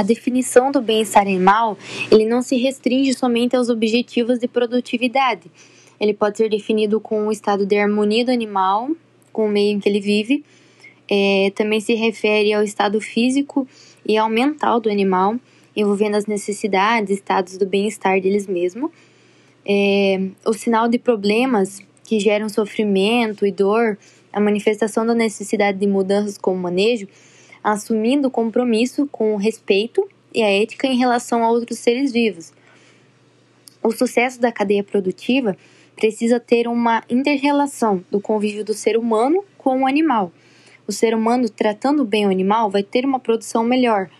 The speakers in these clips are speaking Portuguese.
A definição do bem-estar animal, ele não se restringe somente aos objetivos de produtividade. Ele pode ser definido com o estado de harmonia do animal, com o meio em que ele vive. É, também se refere ao estado físico e ao mental do animal, envolvendo as necessidades, estados do bem-estar deles mesmos. É, o sinal de problemas que geram sofrimento e dor, a manifestação da necessidade de mudanças como manejo, assumindo compromisso com o respeito e a ética em relação a outros seres vivos. O sucesso da cadeia produtiva precisa ter uma interrelação do convívio do ser humano com o animal. O ser humano tratando bem o animal vai ter uma produção melhor.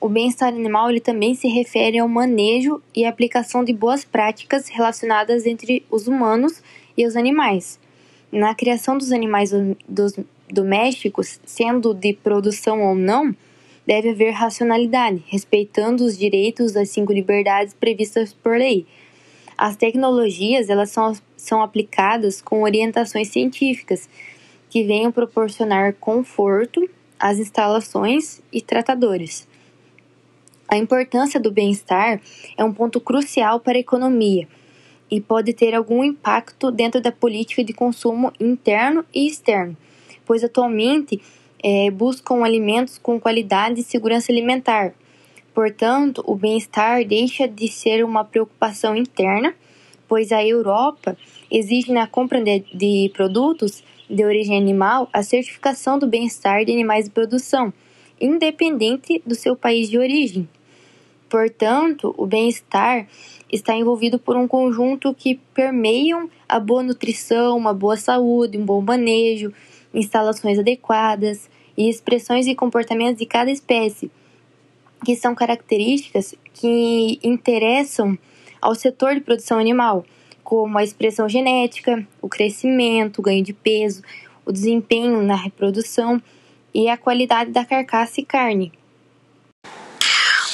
O bem-estar animal ele também se refere ao manejo e aplicação de boas práticas relacionadas entre os humanos e os animais. Na criação dos animais dos domésticos, sendo de produção ou não, deve haver racionalidade, respeitando os direitos das cinco liberdades previstas por lei. As tecnologias elas são, são aplicadas com orientações científicas que venham proporcionar conforto às instalações e tratadores. A importância do bem-estar é um ponto crucial para a economia e pode ter algum impacto dentro da política de consumo interno e externo, pois atualmente é, buscam alimentos com qualidade e segurança alimentar. Portanto, o bem-estar deixa de ser uma preocupação interna, pois a Europa exige na compra de, de produtos de origem animal a certificação do bem-estar de animais de produção, independente do seu país de origem. Portanto, o bem-estar está envolvido por um conjunto que permeiam a boa nutrição, uma boa saúde, um bom manejo, instalações adequadas e expressões e comportamentos de cada espécie, que são características que interessam ao setor de produção animal, como a expressão genética, o crescimento, o ganho de peso, o desempenho na reprodução e a qualidade da carcaça e carne.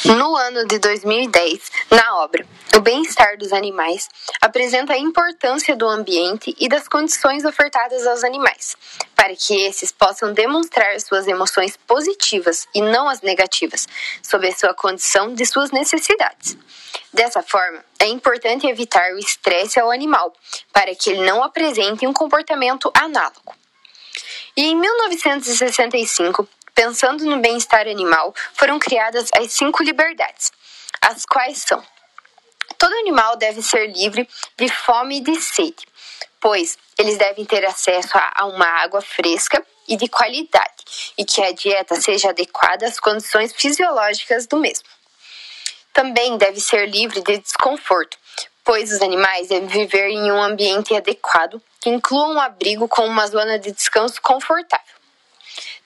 No ano de 2010, na obra O Bem-Estar dos Animais, apresenta a importância do ambiente e das condições ofertadas aos animais, para que esses possam demonstrar suas emoções positivas e não as negativas, sob a sua condição de suas necessidades. Dessa forma, é importante evitar o estresse ao animal, para que ele não apresente um comportamento análogo. E em 1965, pensando no bem-estar animal, foram criadas as cinco liberdades, as quais são: todo animal deve ser livre de fome e de sede, pois eles devem ter acesso a uma água fresca e de qualidade, e que a dieta seja adequada às condições fisiológicas do mesmo. Também deve ser livre de desconforto, pois os animais devem viver em um ambiente adequado que inclua um abrigo com uma zona de descanso confortável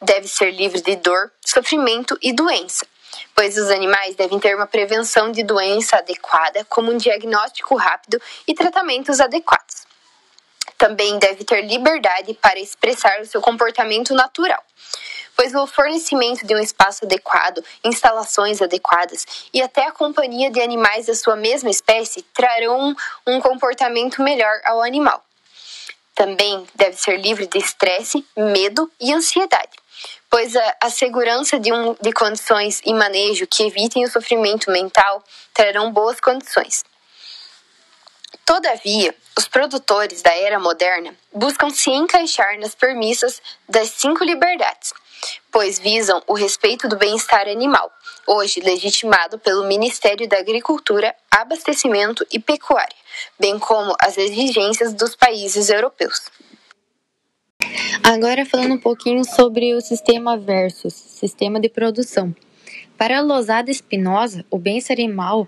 deve ser livre de dor, sofrimento e doença, pois os animais devem ter uma prevenção de doença adequada, como um diagnóstico rápido e tratamentos adequados. Também deve ter liberdade para expressar o seu comportamento natural, pois o fornecimento de um espaço adequado, instalações adequadas e até a companhia de animais da sua mesma espécie trarão um comportamento melhor ao animal. Também deve ser livre de estresse, medo e ansiedade, pois a, a segurança de, um, de condições e manejo que evitem o sofrimento mental trarão boas condições. Todavia, os produtores da era moderna buscam se encaixar nas premissas das cinco liberdades, pois visam o respeito do bem-estar animal, hoje legitimado pelo Ministério da Agricultura, Abastecimento e Pecuária, bem como as exigências dos países europeus. Agora falando um pouquinho sobre o sistema versus, sistema de produção. Para a Losada Espinosa, o bem-estar animal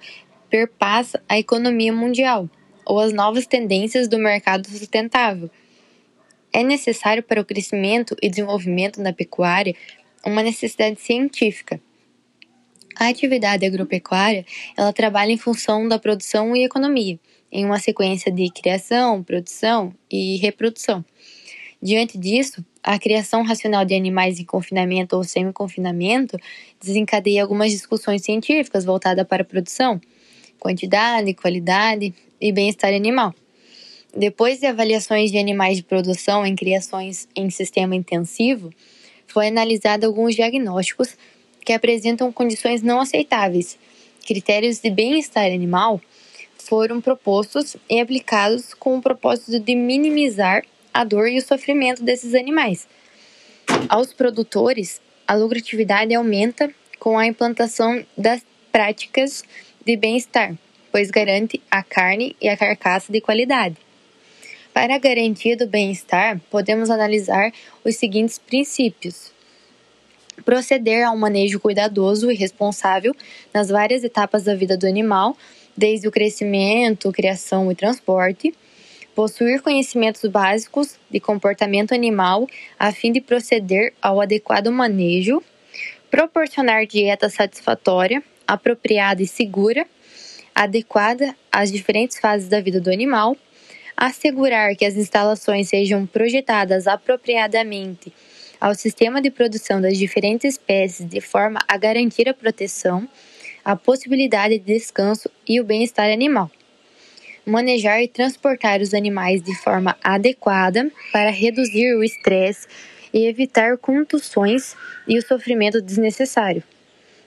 perpassa a economia mundial ou as novas tendências do mercado sustentável. É necessário para o crescimento e desenvolvimento da pecuária uma necessidade científica. A atividade agropecuária, ela trabalha em função da produção e economia, em uma sequência de criação, produção e reprodução. Diante disso, a criação racional de animais em confinamento ou semi-confinamento desencadeia algumas discussões científicas voltadas para a produção, quantidade, qualidade e bem-estar animal. Depois de avaliações de animais de produção em criações em sistema intensivo, foi analisado alguns diagnósticos que apresentam condições não aceitáveis. Critérios de bem-estar animal foram propostos e aplicados com o propósito de minimizar a dor e o sofrimento desses animais. Aos produtores, a lucratividade aumenta com a implantação das práticas de bem-estar, pois garante a carne e a carcaça de qualidade. Para a garantia do bem-estar, podemos analisar os seguintes princípios: proceder a um manejo cuidadoso e responsável nas várias etapas da vida do animal, desde o crescimento, criação e transporte, possuir conhecimentos básicos de comportamento animal a fim de proceder ao adequado manejo, proporcionar dieta satisfatória, apropriada e segura, adequada às diferentes fases da vida do animal assegurar que as instalações sejam projetadas apropriadamente ao sistema de produção das diferentes espécies de forma a garantir a proteção, a possibilidade de descanso e o bem-estar animal. Manejar e transportar os animais de forma adequada para reduzir o estresse e evitar contusões e o sofrimento desnecessário.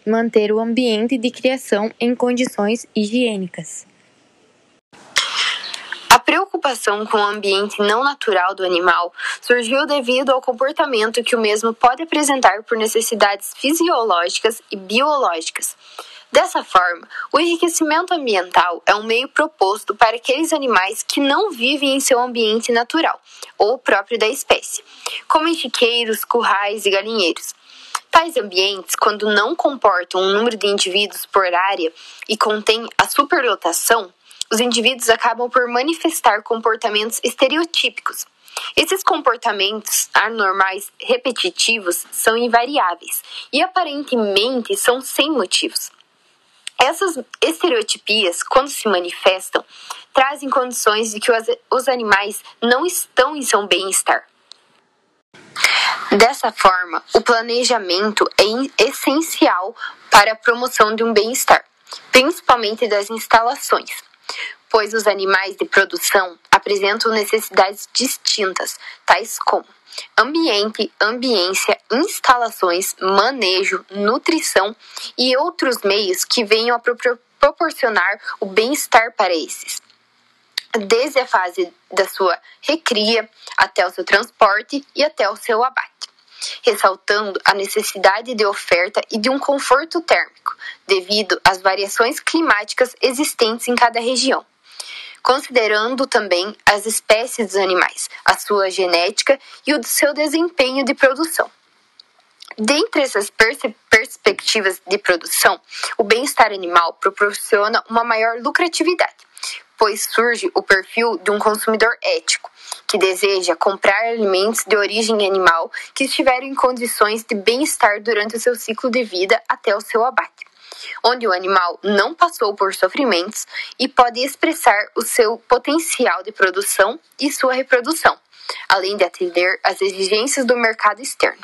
Manter o ambiente de criação em condições higiênicas preocupação com o ambiente não natural do animal surgiu devido ao comportamento que o mesmo pode apresentar por necessidades fisiológicas e biológicas. Dessa forma, o enriquecimento ambiental é um meio proposto para aqueles animais que não vivem em seu ambiente natural, ou próprio da espécie, como chiqueiros, currais e galinheiros. Tais ambientes, quando não comportam um número de indivíduos por área e contêm a superlotação, os indivíduos acabam por manifestar comportamentos estereotípicos. Esses comportamentos anormais repetitivos são invariáveis e aparentemente são sem motivos. Essas estereotipias, quando se manifestam, trazem condições de que os animais não estão em seu bem-estar. Dessa forma, o planejamento é essencial para a promoção de um bem-estar, principalmente das instalações pois os animais de produção apresentam necessidades distintas, tais como ambiente, ambiência, instalações, manejo, nutrição e outros meios que venham a proporcionar o bem-estar para esses. Desde a fase da sua recria até o seu transporte e até o seu abate ressaltando a necessidade de oferta e de um conforto térmico, devido às variações climáticas existentes em cada região. Considerando também as espécies dos animais, a sua genética e o seu desempenho de produção. Dentre essas perspectivas de produção, o bem-estar animal proporciona uma maior lucratividade, pois surge o perfil de um consumidor ético, que deseja comprar alimentos de origem animal que estiverem em condições de bem-estar durante o seu ciclo de vida até o seu abate, onde o animal não passou por sofrimentos e pode expressar o seu potencial de produção e sua reprodução, além de atender às exigências do mercado externo.